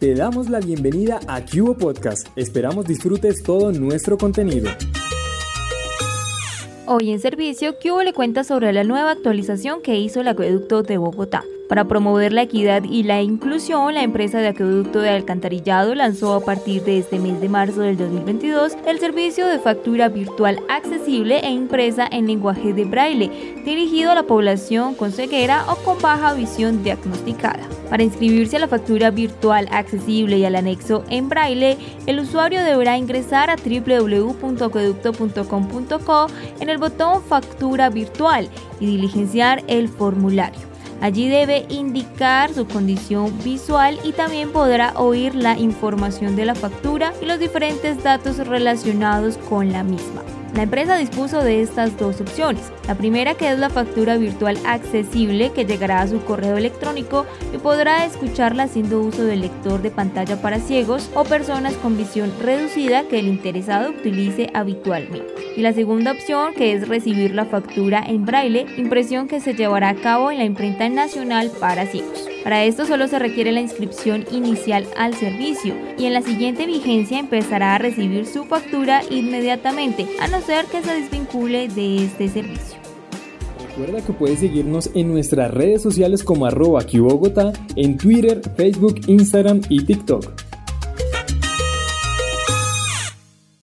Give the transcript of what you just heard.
Te damos la bienvenida a Cubo Podcast. Esperamos disfrutes todo nuestro contenido. Hoy en servicio, Cubo le cuenta sobre la nueva actualización que hizo el acueducto de Bogotá. Para promover la equidad y la inclusión, la empresa de acueducto de alcantarillado lanzó a partir de este mes de marzo del 2022 el servicio de factura virtual accesible e impresa en lenguaje de braille, dirigido a la población con ceguera o con baja visión diagnosticada. Para inscribirse a la factura virtual accesible y al anexo en braille, el usuario deberá ingresar a www.acueducto.com.co en el botón Factura virtual y diligenciar el formulario. Allí debe indicar su condición visual y también podrá oír la información de la factura y los diferentes datos relacionados con la misma. La empresa dispuso de estas dos opciones. La primera que es la factura virtual accesible que llegará a su correo electrónico y podrá escucharla haciendo uso del lector de pantalla para ciegos o personas con visión reducida que el interesado utilice habitualmente. Y la segunda opción que es recibir la factura en braille, impresión que se llevará a cabo en la imprenta nacional para ciegos. Para esto solo se requiere la inscripción inicial al servicio y en la siguiente vigencia empezará a recibir su factura inmediatamente, a no ser que se desvincule de este servicio. Recuerda que puedes seguirnos en nuestras redes sociales como arroba en Twitter, Facebook, Instagram y TikTok.